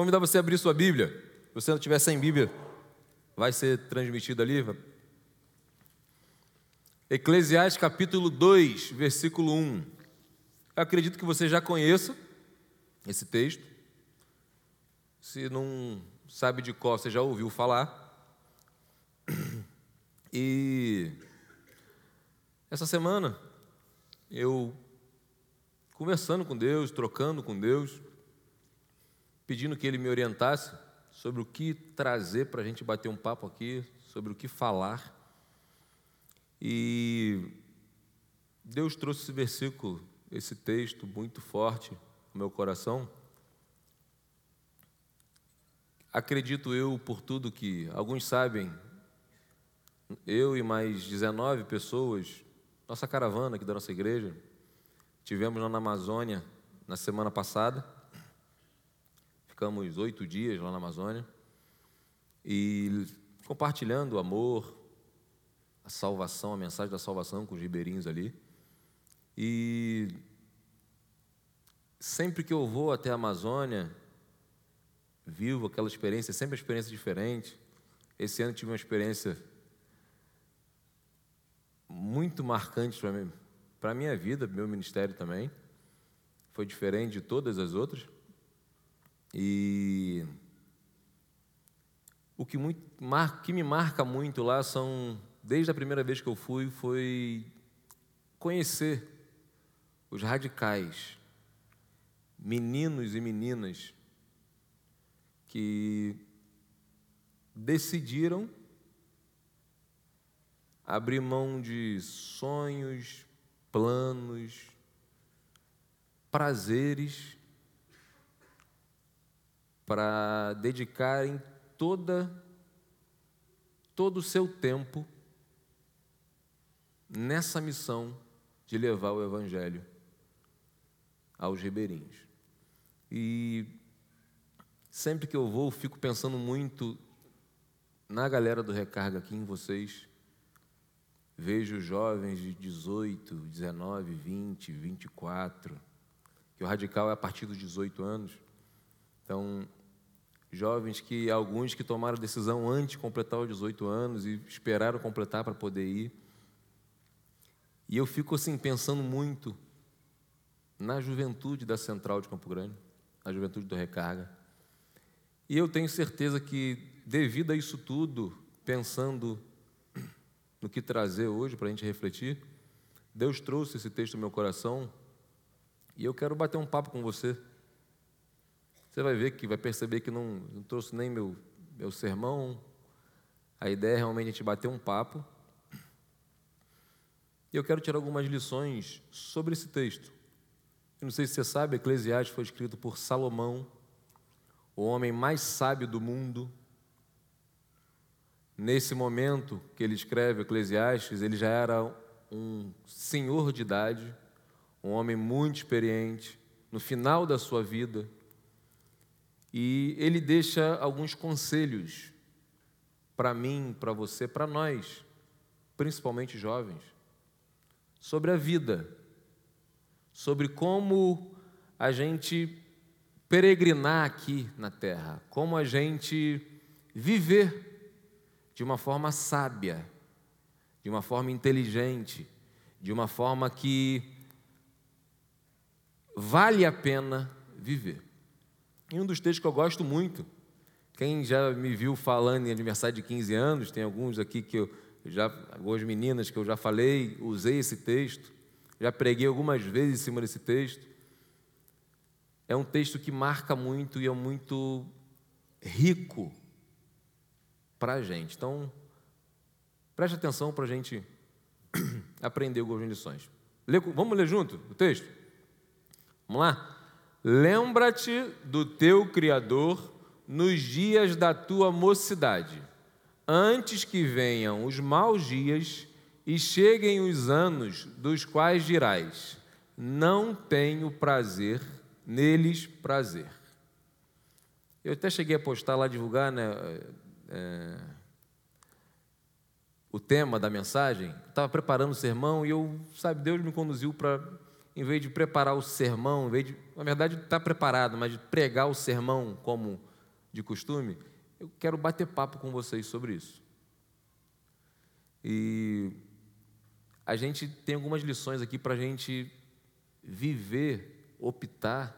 Convidar você a abrir sua Bíblia. Se você não tiver sem Bíblia, vai ser transmitido ali. Eclesiastes capítulo 2, versículo 1. Eu acredito que você já conheça esse texto. Se não sabe de qual, você já ouviu falar. E essa semana eu conversando com Deus, trocando com Deus, pedindo que Ele me orientasse sobre o que trazer para a gente bater um papo aqui, sobre o que falar. E Deus trouxe esse versículo, esse texto muito forte no meu coração. Acredito eu, por tudo que alguns sabem, eu e mais 19 pessoas, nossa caravana aqui da nossa igreja, tivemos lá na Amazônia na semana passada. Ficamos oito dias lá na Amazônia e compartilhando o amor, a salvação, a mensagem da salvação com os ribeirinhos ali. E sempre que eu vou até a Amazônia, vivo aquela experiência, sempre uma experiência diferente. Esse ano tive uma experiência muito marcante para mim, para a minha vida, meu ministério também. Foi diferente de todas as outras. E o que, muito, que me marca muito lá são, desde a primeira vez que eu fui, foi conhecer os radicais, meninos e meninas que decidiram abrir mão de sonhos, planos, prazeres, para dedicarem toda todo o seu tempo nessa missão de levar o evangelho aos ribeirinhos. E sempre que eu vou, fico pensando muito na galera do recarga aqui em vocês Vejo jovens de 18, 19, 20, 24, que o radical é a partir dos 18 anos. Então, jovens que alguns que tomaram decisão antes de completar os 18 anos e esperaram completar para poder ir. E eu fico assim pensando muito na juventude da Central de Campo Grande, na juventude do Recarga. E eu tenho certeza que devido a isso tudo, pensando no que trazer hoje para a gente refletir. Deus trouxe esse texto no meu coração e eu quero bater um papo com você. Você vai ver que vai perceber que não, não trouxe nem meu, meu sermão. A ideia é realmente a gente bater um papo. E eu quero tirar algumas lições sobre esse texto. Eu não sei se você sabe, Eclesiastes foi escrito por Salomão, o homem mais sábio do mundo, Nesse momento que ele escreve Eclesiastes, ele já era um senhor de idade, um homem muito experiente, no final da sua vida, e ele deixa alguns conselhos para mim, para você, para nós, principalmente jovens, sobre a vida, sobre como a gente peregrinar aqui na terra, como a gente viver de uma forma sábia, de uma forma inteligente, de uma forma que vale a pena viver. E um dos textos que eu gosto muito, quem já me viu falando em aniversário de 15 anos, tem alguns aqui que eu já, algumas meninas que eu já falei, usei esse texto, já preguei algumas vezes em cima desse texto. É um texto que marca muito e é muito rico para a gente. Então, preste atenção para a gente aprender algumas lições. Vamos ler junto o texto? Vamos lá? Lembra-te do teu Criador nos dias da tua mocidade, antes que venham os maus dias e cheguem os anos dos quais dirás: Não tenho prazer, neles prazer. Eu até cheguei a postar lá, divulgar, né? é, o tema da mensagem, estava preparando o sermão e eu, sabe, Deus me conduziu para, em vez de preparar o sermão, em vez de, na verdade, estar tá preparado, mas de pregar o sermão como de costume, eu quero bater papo com vocês sobre isso. E a gente tem algumas lições aqui para a gente viver, optar,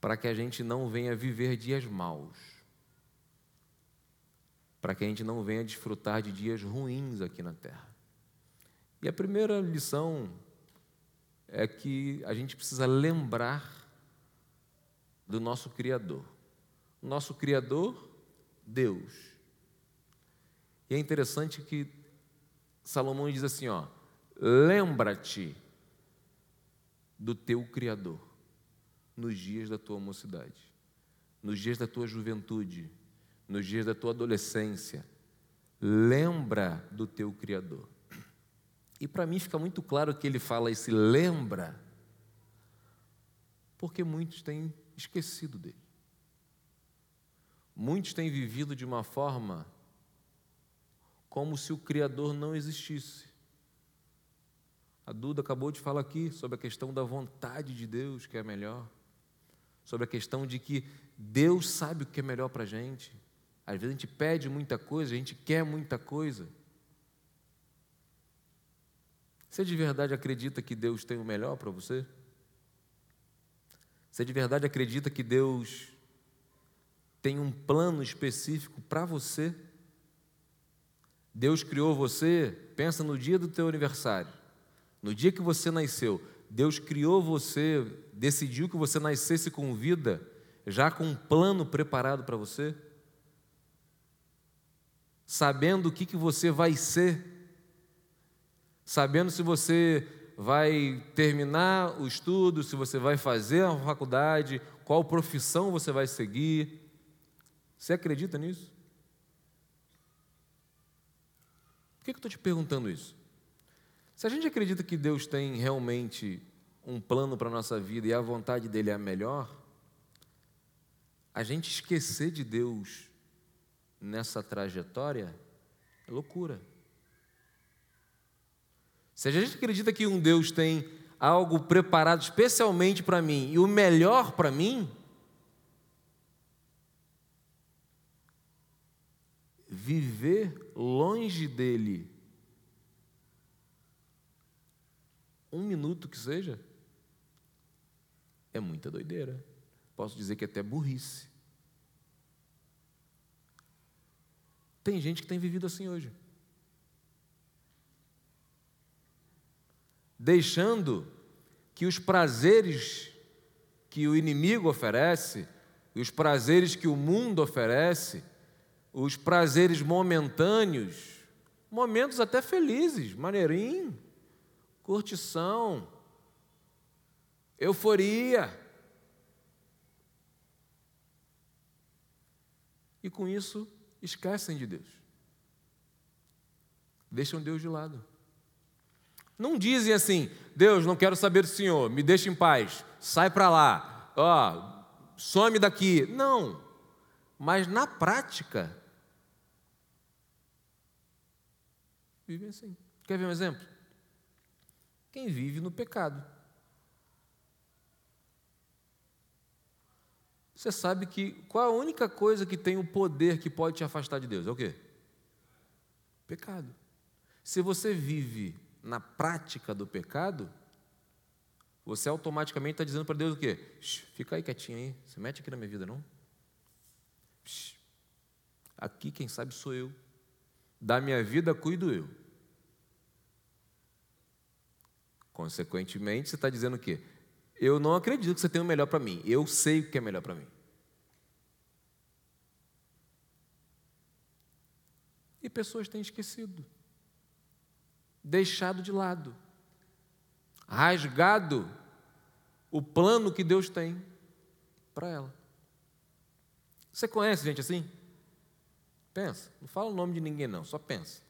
para que a gente não venha viver dias maus, para que a gente não venha desfrutar de dias ruins aqui na terra. E a primeira lição é que a gente precisa lembrar do nosso Criador. Nosso Criador, Deus. E é interessante que Salomão diz assim: ó, lembra-te do teu Criador nos dias da tua mocidade, nos dias da tua juventude, nos dias da tua adolescência. Lembra do teu Criador. E para mim fica muito claro que ele fala esse lembra, porque muitos têm esquecido dele. Muitos têm vivido de uma forma como se o Criador não existisse. A Duda acabou de falar aqui sobre a questão da vontade de Deus, que é melhor, sobre a questão de que Deus sabe o que é melhor para a gente. Às vezes a gente pede muita coisa, a gente quer muita coisa. Você de verdade acredita que Deus tem o melhor para você? Você de verdade acredita que Deus tem um plano específico para você? Deus criou você, pensa no dia do teu aniversário, no dia que você nasceu. Deus criou você, decidiu que você nascesse com vida, já com um plano preparado para você? Sabendo o que, que você vai ser, sabendo se você vai terminar o estudo, se você vai fazer a faculdade, qual profissão você vai seguir. Você acredita nisso? Por que eu estou te perguntando isso? Se a gente acredita que Deus tem realmente um plano para a nossa vida e a vontade dele é a melhor, a gente esquecer de Deus nessa trajetória é loucura. Se a gente acredita que um Deus tem algo preparado especialmente para mim e o melhor para mim, viver longe dele, um minuto que seja, é muita doideira. Posso dizer que é até burrice. Tem gente que tem vivido assim hoje. Deixando que os prazeres que o inimigo oferece, os prazeres que o mundo oferece, os prazeres momentâneos, momentos até felizes, maneirinho, curtição, euforia. E com isso esquecem de Deus. Deixam Deus de lado. Não dizem assim, Deus, não quero saber do Senhor, me deixa em paz, sai para lá, ó, some daqui. Não, mas na prática, vivem assim. Quer ver um exemplo? Quem vive no pecado. Você sabe que qual a única coisa que tem o poder que pode te afastar de Deus? É o quê? Pecado. Se você vive na prática do pecado, você automaticamente está dizendo para Deus o quê? Fica aí quietinho aí, se mete aqui na minha vida, não? Aqui quem sabe sou eu. Da minha vida cuido eu. Consequentemente, você está dizendo o quê? Eu não acredito que você tem o melhor para mim. Eu sei o que é melhor para mim. E pessoas têm esquecido deixado de lado, rasgado o plano que Deus tem para ela. Você conhece gente assim? Pensa, não fala o nome de ninguém, não, só pensa.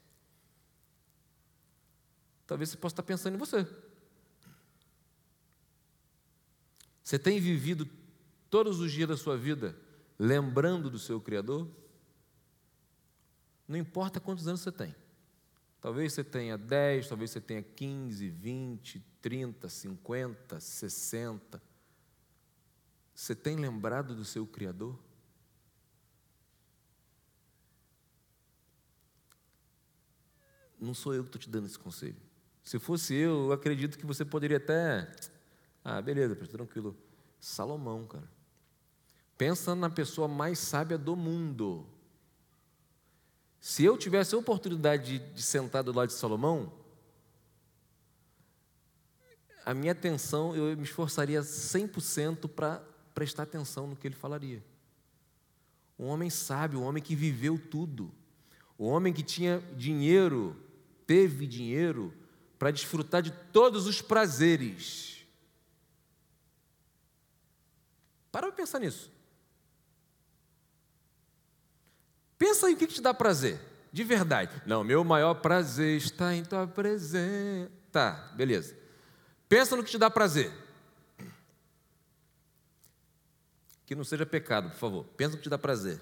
Talvez você possa estar pensando em você. Você tem vivido todos os dias da sua vida lembrando do seu Criador? Não importa quantos anos você tem. Talvez você tenha 10, talvez você tenha 15, 20, 30, 50, 60. Você tem lembrado do seu Criador? Não sou eu que estou te dando esse conselho. Se fosse eu, eu acredito que você poderia até. Ah, beleza, tranquilo. Salomão, cara. Pensa na pessoa mais sábia do mundo. Se eu tivesse a oportunidade de, de sentar do lado de Salomão, a minha atenção, eu me esforçaria 100% para prestar atenção no que ele falaria. Um homem sábio, um homem que viveu tudo. Um homem que tinha dinheiro, teve dinheiro para desfrutar de todos os prazeres. Para pensar nisso. Pensa aí o que te dá prazer, de verdade. Não, meu maior prazer está em tua presença. Tá, beleza. Pensa no que te dá prazer. Que não seja pecado, por favor. Pensa no que te dá prazer.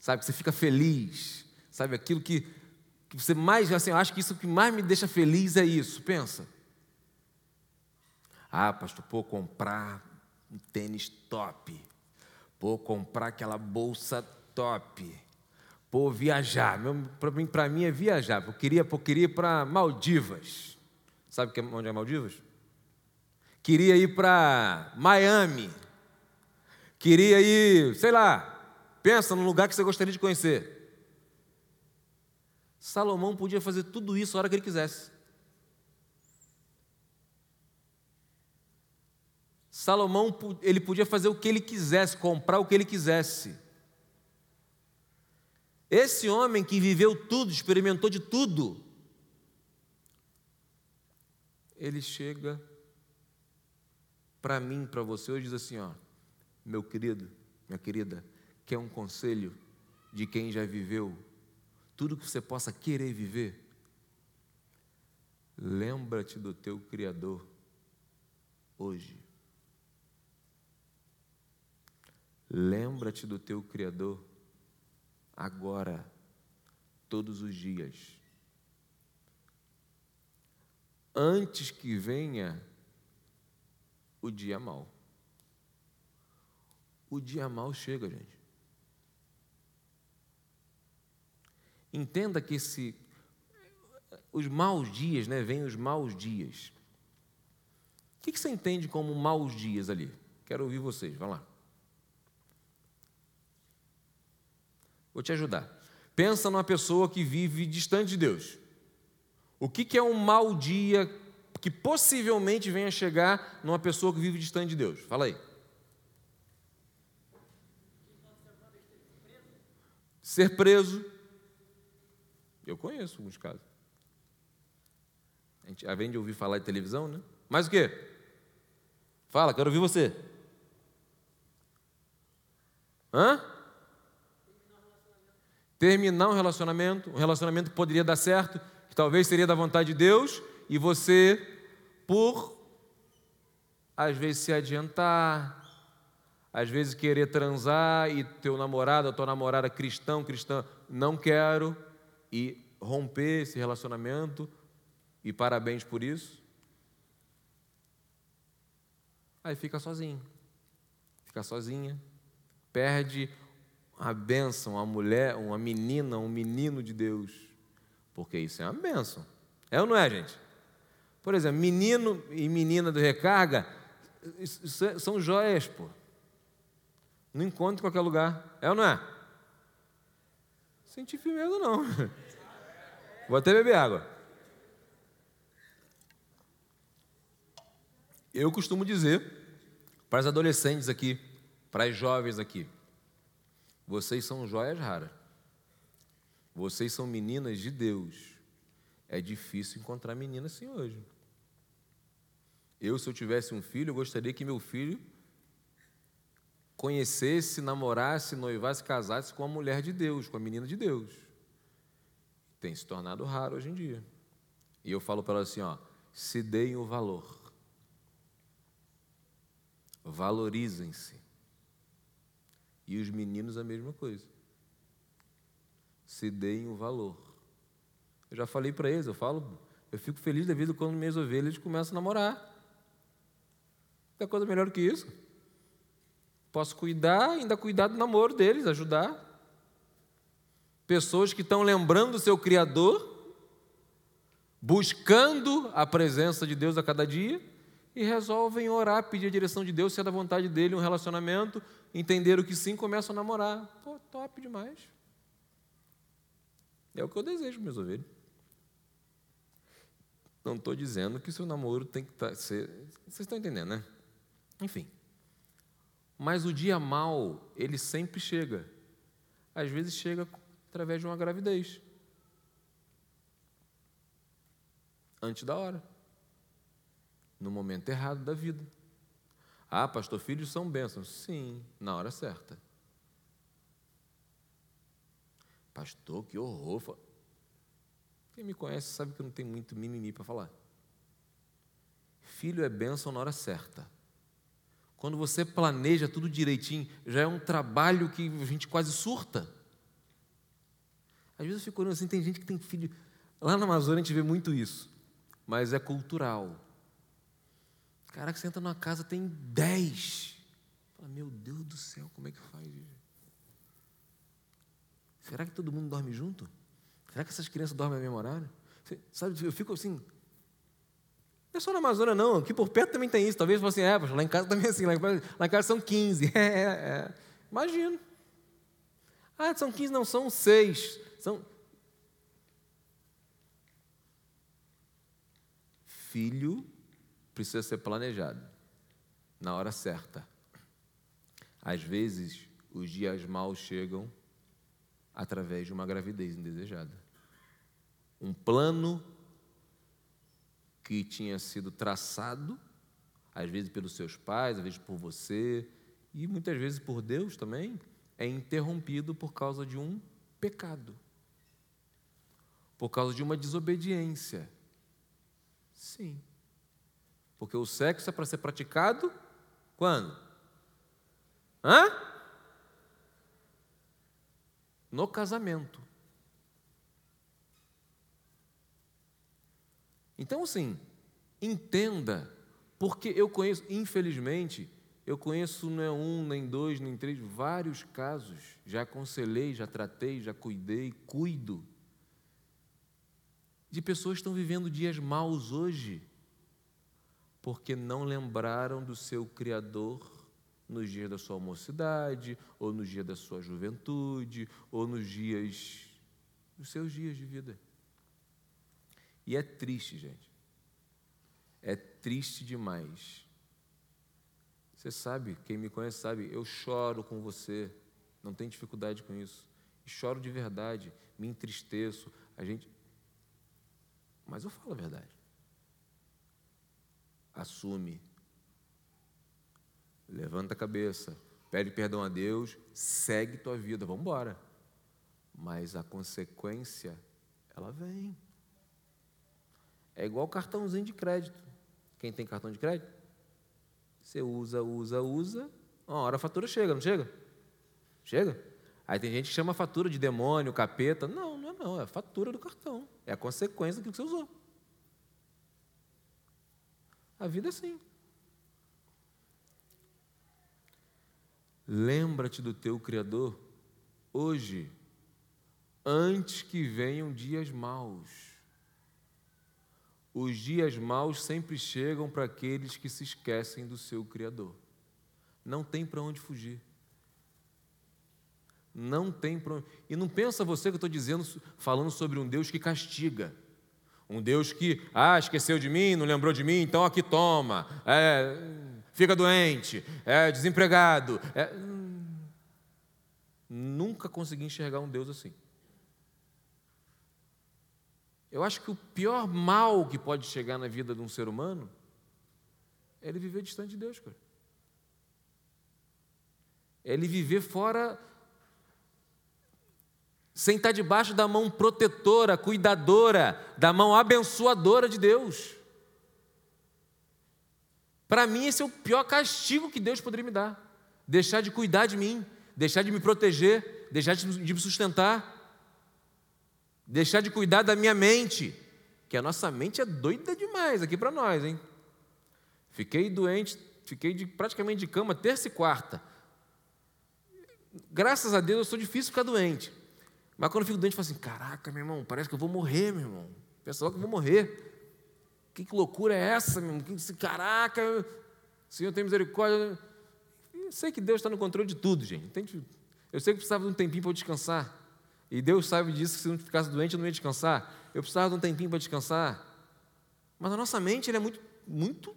Sabe, que você fica feliz. Sabe, aquilo que, que você mais, assim, eu acho que isso que mais me deixa feliz é isso. Pensa. Ah, pastor, pô, comprar um tênis top. Pô, comprar aquela bolsa top. Pô, viajar. Para mim, mim é viajar. Eu queria, eu queria ir para Maldivas. Sabe é, onde é Maldivas? Queria ir para Miami. Queria ir, sei lá, pensa num lugar que você gostaria de conhecer. Salomão podia fazer tudo isso a hora que ele quisesse. Salomão ele podia fazer o que ele quisesse, comprar o que ele quisesse. Esse homem que viveu tudo, experimentou de tudo, ele chega para mim, para você hoje diz assim, ó, meu querido, minha querida, quer um conselho de quem já viveu tudo que você possa querer viver? Lembra-te do teu Criador hoje. Lembra-te do teu Criador agora, todos os dias. Antes que venha o dia mal. O dia mal chega, gente. Entenda que esse, os maus dias, né? Vêm os maus dias. O que você entende como maus dias ali? Quero ouvir vocês, vai lá. Vou te ajudar. Pensa numa pessoa que vive distante de Deus. O que, que é um mau dia que possivelmente venha chegar numa pessoa que vive distante de Deus? Fala aí. Ser preso. Eu conheço alguns casos. A gente, além de ouvir falar de televisão, né? Mas o quê? Fala, quero ouvir você. Hã? Terminar um relacionamento, um relacionamento que poderia dar certo, que talvez seria da vontade de Deus, e você, por às vezes se adiantar, às vezes querer transar e teu namorado, a tua namorada cristão, cristã, não quero, e romper esse relacionamento, e parabéns por isso. Aí fica sozinho, fica sozinha, perde a bênção, uma mulher, uma menina, um menino de Deus. Porque isso é uma bênção. É ou não é, gente? Por exemplo, menino e menina do recarga é, são joias, pô. Não encontra em qualquer lugar. É ou não é? Senti medo, não. Vou até beber água. Eu costumo dizer para as adolescentes aqui, para as jovens aqui, vocês são joias raras. Vocês são meninas de Deus. É difícil encontrar menina assim hoje. Eu, se eu tivesse um filho, eu gostaria que meu filho conhecesse, namorasse, noivasse, casasse com a mulher de Deus, com a menina de Deus. Tem se tornado raro hoje em dia. E eu falo para ela assim: ó, se deem o valor. Valorizem-se. E os meninos a mesma coisa. Se deem o valor. Eu já falei para eles, eu falo, eu fico feliz da vida quando minhas ovelhas começam a namorar. Tem coisa melhor que isso. Posso cuidar, ainda cuidar do namoro deles, ajudar. pessoas que estão lembrando do seu Criador, buscando a presença de Deus a cada dia e resolvem orar, pedir a direção de Deus, se é da vontade dele um relacionamento, entender o que sim, começam a namorar. Pô, top demais. É o que eu desejo meus ovelhas. Não estou dizendo que seu namoro tem que tá, ser. Vocês estão entendendo, né? Enfim. Mas o dia mal, ele sempre chega. Às vezes chega através de uma gravidez. Antes da hora. No momento errado da vida. Ah, pastor, filhos são bênçãos. Sim, na hora certa. Pastor, que horror. Quem me conhece sabe que não tenho muito mimimi para falar. Filho é bênção na hora certa. Quando você planeja tudo direitinho, já é um trabalho que a gente quase surta. Às vezes eu fico olhando assim, tem gente que tem filho. Lá na Amazônia a gente vê muito isso, mas é cultural. Cara que você entra numa casa, tem dez. Fala, meu Deus do céu, como é que faz? Será que todo mundo dorme junto? Será que essas crianças dormem a mesmo horário? Sabe, eu fico assim. Não é só na Amazônia, não. Aqui por perto também tem isso. Talvez você assim, é, lá em casa também é assim. Lá em casa são 15. É, é, é. Imagino. Ah, são 15, não, são 6. São. Filho precisa ser planejado na hora certa. Às vezes, os dias maus chegam através de uma gravidez indesejada. Um plano que tinha sido traçado, às vezes pelos seus pais, às vezes por você, e muitas vezes por Deus também, é interrompido por causa de um pecado, por causa de uma desobediência. Sim. Porque o sexo é para ser praticado quando? Hã? No casamento. Então, assim, entenda, porque eu conheço, infelizmente, eu conheço não é um, nem dois, nem três, vários casos. Já aconselhei, já tratei, já cuidei, cuido. De pessoas que estão vivendo dias maus hoje, porque não lembraram do seu Criador nos dias da sua mocidade, ou nos dias da sua juventude, ou nos dias dos seus dias de vida. E é triste, gente. É triste demais. Você sabe, quem me conhece sabe, eu choro com você, não tem dificuldade com isso. Choro de verdade, me entristeço. A gente. Mas eu falo a verdade assume. Levanta a cabeça, pede perdão a Deus, segue tua vida, vamos embora. Mas a consequência, ela vem. É igual cartãozinho de crédito. Quem tem cartão de crédito? Você usa, usa, usa, uma hora a fatura chega, não chega? Chega. Aí tem gente que chama a fatura de demônio, capeta. Não, não é não, é a fatura do cartão. É a consequência daquilo que você usou. A vida é assim. Lembra-te do teu Criador hoje, antes que venham dias maus. Os dias maus sempre chegam para aqueles que se esquecem do seu Criador. Não tem para onde fugir. Não tem para onde. E não pensa você que eu estou dizendo, falando sobre um Deus que castiga. Um Deus que, ah, esqueceu de mim, não lembrou de mim, então aqui toma. É, fica doente, é desempregado. É... Nunca consegui enxergar um Deus assim. Eu acho que o pior mal que pode chegar na vida de um ser humano é ele viver distante de Deus, cara. É ele viver fora sem estar debaixo da mão protetora, cuidadora, da mão abençoadora de Deus. Para mim, esse é o pior castigo que Deus poderia me dar. Deixar de cuidar de mim, deixar de me proteger, deixar de me sustentar, deixar de cuidar da minha mente, que a nossa mente é doida demais aqui para nós, hein? Fiquei doente, fiquei de, praticamente de cama terça e quarta. Graças a Deus eu sou difícil ficar doente. Mas quando eu fico doente, eu falo assim: caraca, meu irmão, parece que eu vou morrer, meu irmão. Pensa logo que eu vou morrer. Que, que loucura é essa, meu irmão? Que, caraca, Senhor tem misericórdia. Eu sei que Deus está no controle de tudo, gente. Eu sei que precisava de um tempinho para descansar. E Deus sabe disso, que se não ficasse doente, eu não ia descansar. Eu precisava de um tempinho para descansar. Mas a nossa mente é muito, muito.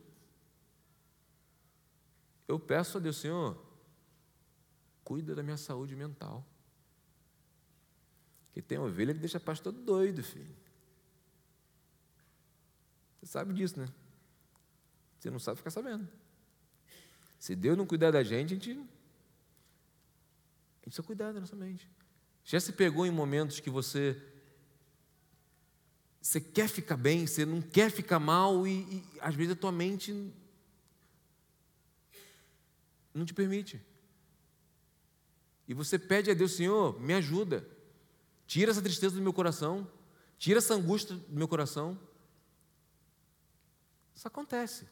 Eu peço a Deus, Senhor, cuida da minha saúde mental. Que tem ovelha que deixa pastor doido, filho. Você sabe disso, né? Você não sabe ficar sabendo. Se Deus não cuidar da gente, a gente, a gente precisa cuidar da nossa mente. Já se pegou em momentos que você você quer ficar bem, você não quer ficar mal e, e às vezes a tua mente não te permite. E você pede a Deus, Senhor, me ajuda. Tira essa tristeza do meu coração. Tira essa angústia do meu coração. Isso acontece.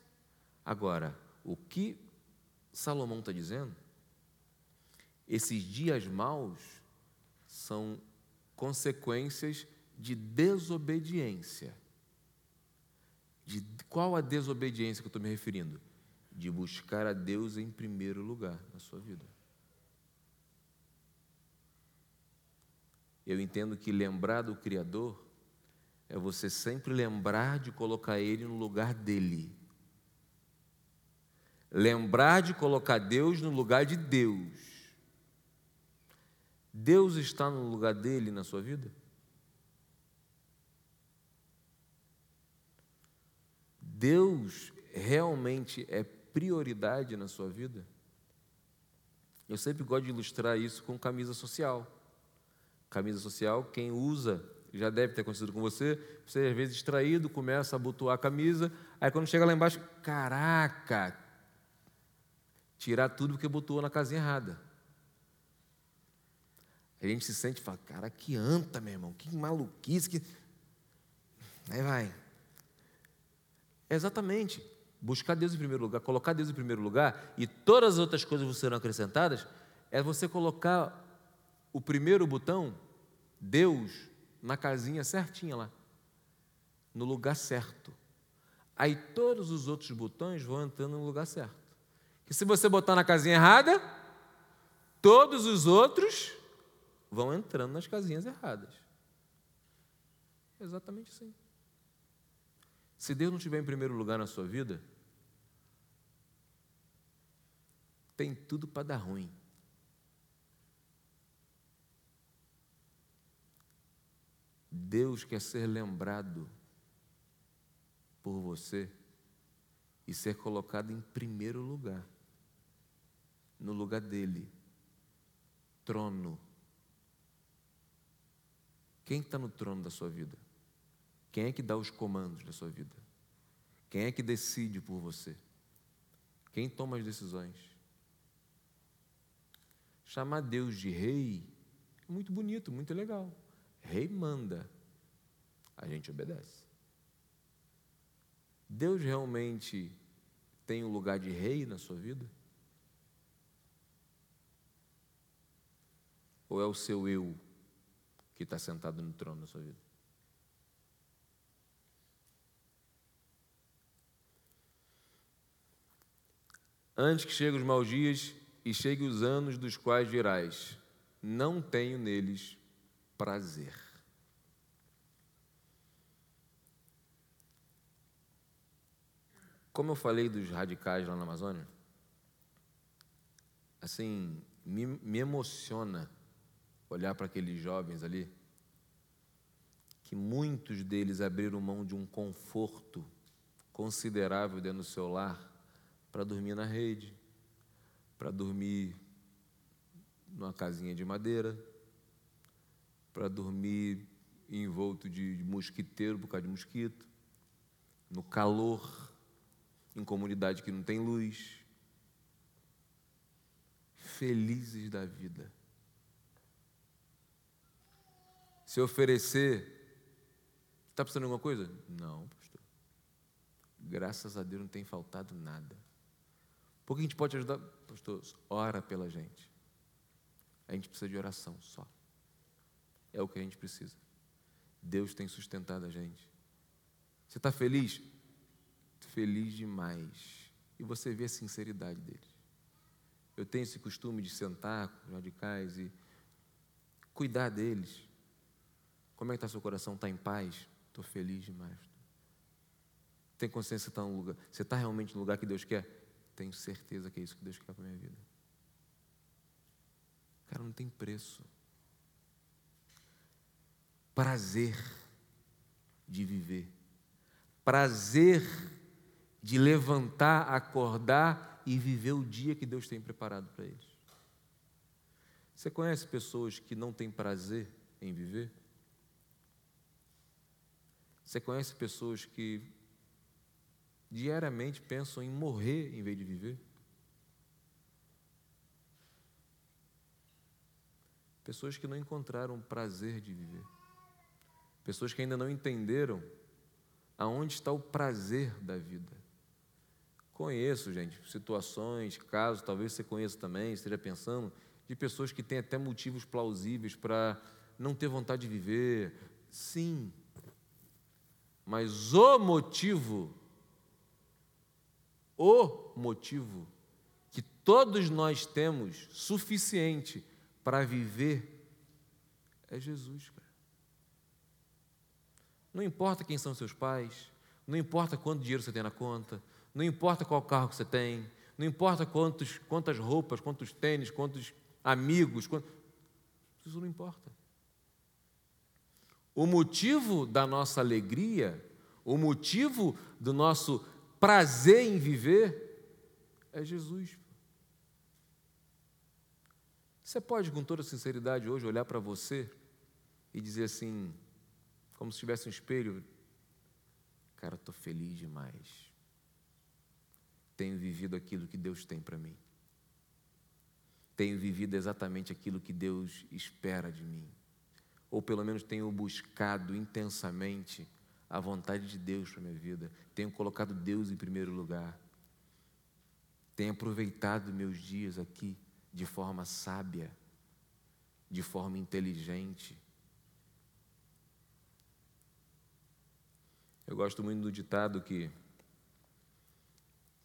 Agora, o que Salomão está dizendo? Esses dias maus são consequências de desobediência. De qual a desobediência que eu estou me referindo? De buscar a Deus em primeiro lugar na sua vida. Eu entendo que lembrar do Criador é você sempre lembrar de colocar Ele no lugar dele. Lembrar de colocar Deus no lugar de Deus. Deus está no lugar dele na sua vida? Deus realmente é prioridade na sua vida? Eu sempre gosto de ilustrar isso com camisa social camisa social, quem usa já deve ter acontecido com você, você às vezes distraído, começa a abotoar a camisa, aí quando chega lá embaixo, caraca, tirar tudo porque botou na casinha errada. A gente se sente e fala, cara, que anta, meu irmão, que maluquice, que... Aí vai. Exatamente, buscar Deus em primeiro lugar, colocar Deus em primeiro lugar, e todas as outras coisas serão acrescentadas, é você colocar o primeiro botão, Deus, na casinha certinha lá, no lugar certo. Aí todos os outros botões vão entrando no lugar certo. Que se você botar na casinha errada, todos os outros vão entrando nas casinhas erradas. Exatamente assim. Se Deus não estiver em primeiro lugar na sua vida, tem tudo para dar ruim. Deus quer ser lembrado por você e ser colocado em primeiro lugar, no lugar dele, trono. Quem está no trono da sua vida? Quem é que dá os comandos da sua vida? Quem é que decide por você? Quem toma as decisões? Chamar Deus de rei é muito bonito, muito legal. Rei manda, a gente obedece. Deus realmente tem um lugar de rei na sua vida? Ou é o seu eu que está sentado no trono da sua vida? Antes que cheguem os maus dias e cheguem os anos dos quais dirás: Não tenho neles prazer. Como eu falei dos radicais lá na Amazônia, assim, me, me emociona olhar para aqueles jovens ali, que muitos deles abriram mão de um conforto considerável dentro do seu lar para dormir na rede, para dormir numa casinha de madeira, para dormir envolto de mosquiteiro por causa de mosquito, no calor, em comunidade que não tem luz. Felizes da vida. Se oferecer, está precisando de alguma coisa? Não, pastor. Graças a Deus não tem faltado nada. Por que a gente pode ajudar? Pastor, ora pela gente. A gente precisa de oração só. É o que a gente precisa. Deus tem sustentado a gente. Você está feliz? Feliz demais. E você vê a sinceridade deles. Eu tenho esse costume de sentar com os radicais e cuidar deles. Como é que está seu coração? Está em paz? Estou feliz demais. Tem consciência que está no lugar. Você está realmente no lugar que Deus quer? Tenho certeza que é isso que Deus quer para minha vida. Cara, não tem preço. Prazer de viver. Prazer de levantar, acordar e viver o dia que Deus tem preparado para eles. Você conhece pessoas que não têm prazer em viver? Você conhece pessoas que diariamente pensam em morrer em vez de viver? Pessoas que não encontraram prazer de viver. Pessoas que ainda não entenderam aonde está o prazer da vida. Conheço, gente, situações, casos, talvez você conheça também, esteja pensando, de pessoas que têm até motivos plausíveis para não ter vontade de viver. Sim. Mas o motivo, o motivo que todos nós temos suficiente para viver é Jesus, cara. Não importa quem são seus pais, não importa quanto dinheiro você tem na conta, não importa qual carro você tem, não importa quantos, quantas roupas, quantos tênis, quantos amigos, isso não importa. O motivo da nossa alegria, o motivo do nosso prazer em viver é Jesus. Você pode, com toda sinceridade, hoje olhar para você e dizer assim, como se tivesse um espelho: Cara, estou feliz demais. Tenho vivido aquilo que Deus tem para mim. Tenho vivido exatamente aquilo que Deus espera de mim. Ou pelo menos tenho buscado intensamente a vontade de Deus para minha vida. Tenho colocado Deus em primeiro lugar. Tenho aproveitado meus dias aqui de forma sábia, de forma inteligente. Eu gosto muito do ditado que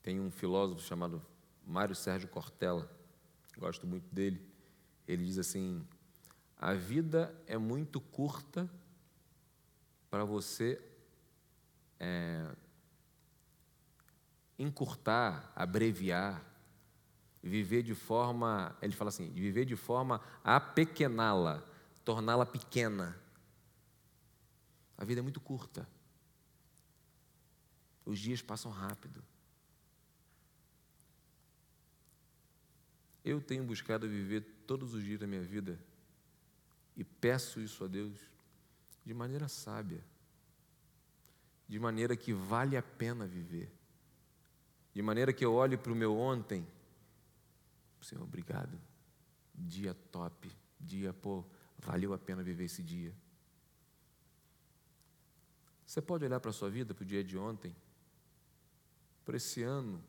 tem um filósofo chamado Mário Sérgio Cortella, gosto muito dele. Ele diz assim: a vida é muito curta para você é, encurtar, abreviar, viver de forma, ele fala assim, viver de forma a pequená-la, torná-la pequena. A vida é muito curta. Os dias passam rápido. Eu tenho buscado viver todos os dias da minha vida e peço isso a Deus de maneira sábia, de maneira que vale a pena viver, de maneira que eu olhe para o meu ontem, Senhor, obrigado, dia top, dia, pô, valeu a pena viver esse dia. Você pode olhar para a sua vida, para o dia de ontem, para esse ano,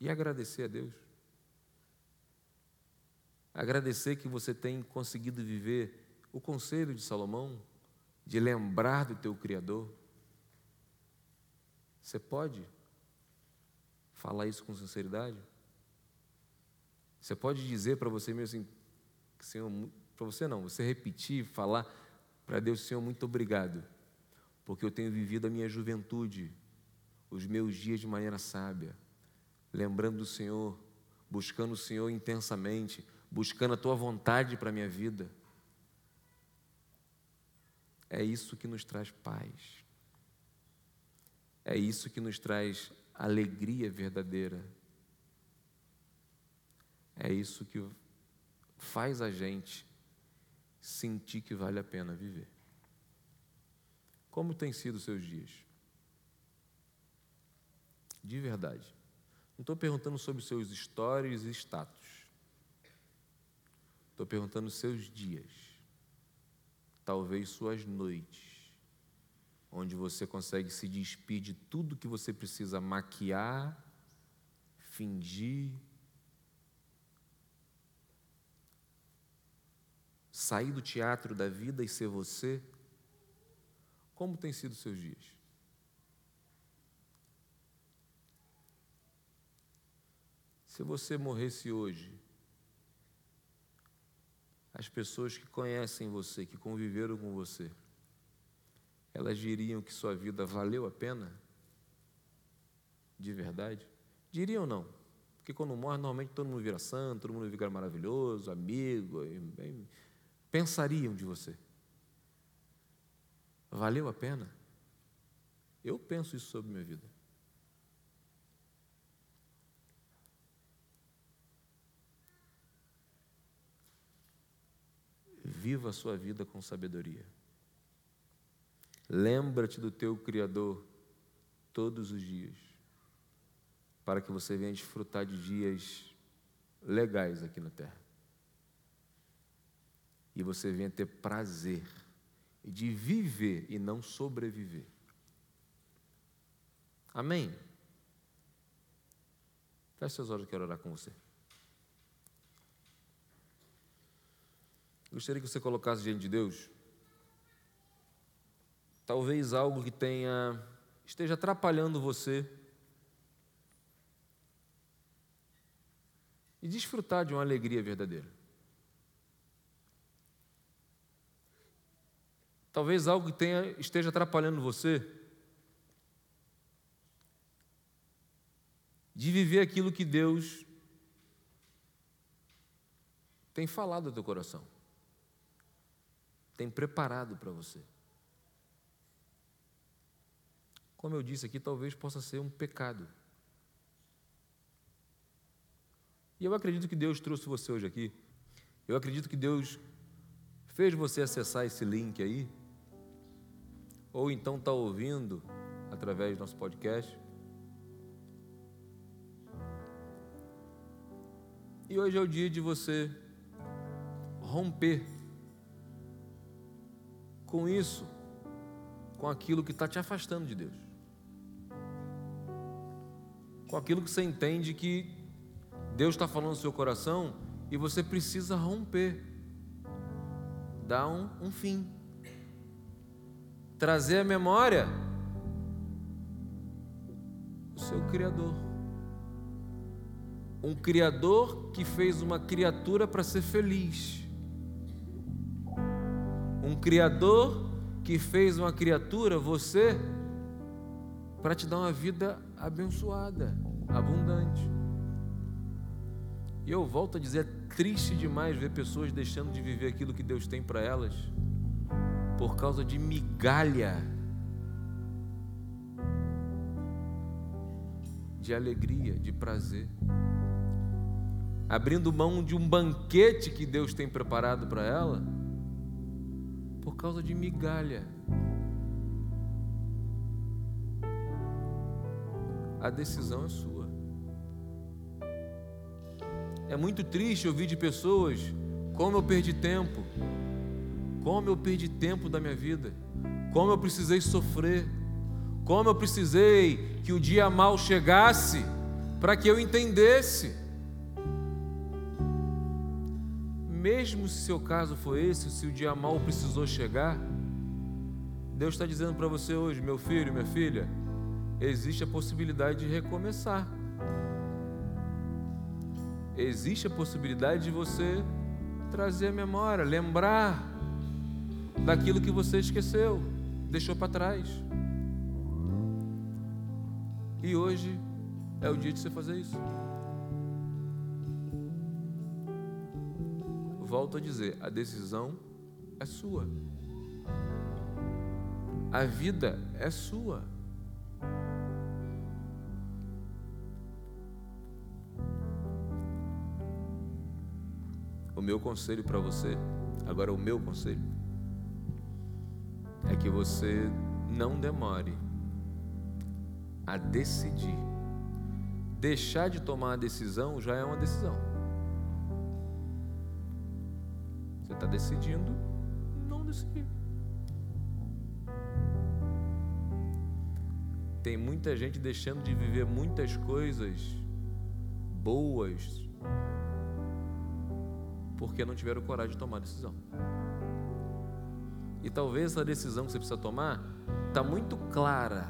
e agradecer a Deus. Agradecer que você tem conseguido viver o conselho de Salomão, de lembrar do teu Criador. Você pode falar isso com sinceridade? Você pode dizer para você mesmo assim, Senhor, para você não, você repetir, falar para Deus, Senhor, muito obrigado, porque eu tenho vivido a minha juventude, os meus dias de maneira sábia, lembrando do Senhor, buscando o Senhor intensamente, buscando a tua vontade para a minha vida. É isso que nos traz paz. É isso que nos traz alegria verdadeira. É isso que faz a gente sentir que vale a pena viver. Como têm sido os seus dias? De verdade. Não estou perguntando sobre seus stories e status. Estou perguntando seus dias. Talvez suas noites. Onde você consegue se despir de tudo que você precisa maquiar, fingir, sair do teatro da vida e ser você? Como têm sido seus dias? Se você morresse hoje, as pessoas que conhecem você, que conviveram com você, elas diriam que sua vida valeu a pena? De verdade? Diriam não. Porque quando morre, normalmente todo mundo vira santo, todo mundo fica maravilhoso, amigo. Pensariam de você. Valeu a pena? Eu penso isso sobre minha vida. Viva a sua vida com sabedoria. Lembra-te do teu Criador todos os dias, para que você venha desfrutar de dias legais aqui na terra. E você venha ter prazer de viver e não sobreviver. Amém? Feche seus olhos, eu quero orar com você. Gostaria que você colocasse diante de Deus. Talvez algo que tenha esteja atrapalhando você. E desfrutar de uma alegria verdadeira. Talvez algo que tenha, esteja atrapalhando você. De viver aquilo que Deus tem falado ao teu coração tem preparado para você. Como eu disse aqui, talvez possa ser um pecado. E eu acredito que Deus trouxe você hoje aqui. Eu acredito que Deus fez você acessar esse link aí. Ou então está ouvindo através do nosso podcast. E hoje é o dia de você romper com isso, com aquilo que está te afastando de Deus, com aquilo que você entende que Deus está falando no seu coração e você precisa romper, dar um, um fim, trazer à memória o seu Criador. Um Criador que fez uma criatura para ser feliz um Criador que fez uma criatura, você, para te dar uma vida abençoada, abundante. E eu volto a dizer, é triste demais ver pessoas deixando de viver aquilo que Deus tem para elas, por causa de migalha, de alegria, de prazer, abrindo mão de um banquete que Deus tem preparado para ela por causa de migalha. A decisão é sua. É muito triste ouvir de pessoas como eu perdi tempo, como eu perdi tempo da minha vida, como eu precisei sofrer, como eu precisei que o dia mal chegasse para que eu entendesse. Mesmo se seu caso foi esse, se o dia mal precisou chegar, Deus está dizendo para você hoje, meu filho, minha filha, existe a possibilidade de recomeçar. Existe a possibilidade de você trazer a memória, lembrar daquilo que você esqueceu, deixou para trás. E hoje é o dia de você fazer isso. Volto a dizer, a decisão é sua. A vida é sua. O meu conselho para você, agora o meu conselho, é que você não demore a decidir. Deixar de tomar a decisão já é uma decisão. Decidindo não decidir. Tem muita gente deixando de viver muitas coisas boas porque não tiveram coragem de tomar a decisão. E talvez a decisão que você precisa tomar está muito clara.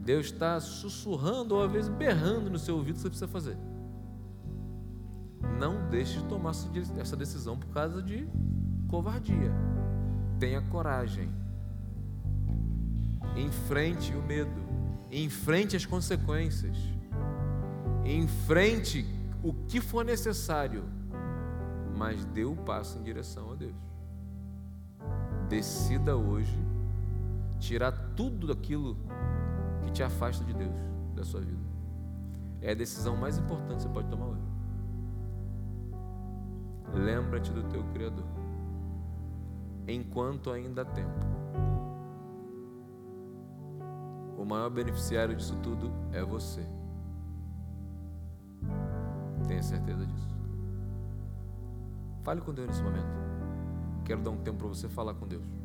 Deus está sussurrando ou às vezes berrando no seu ouvido o que você precisa fazer. Não deixe de tomar essa decisão por causa de covardia. Tenha coragem. Enfrente o medo. Enfrente as consequências. Enfrente o que for necessário. Mas dê o passo em direção a Deus. Decida hoje tirar tudo daquilo que te afasta de Deus, da sua vida. É a decisão mais importante que você pode tomar hoje. Lembra-te do teu Criador, enquanto ainda há tempo. O maior beneficiário disso tudo é você. Tenha certeza disso. Fale com Deus nesse momento. Quero dar um tempo para você falar com Deus.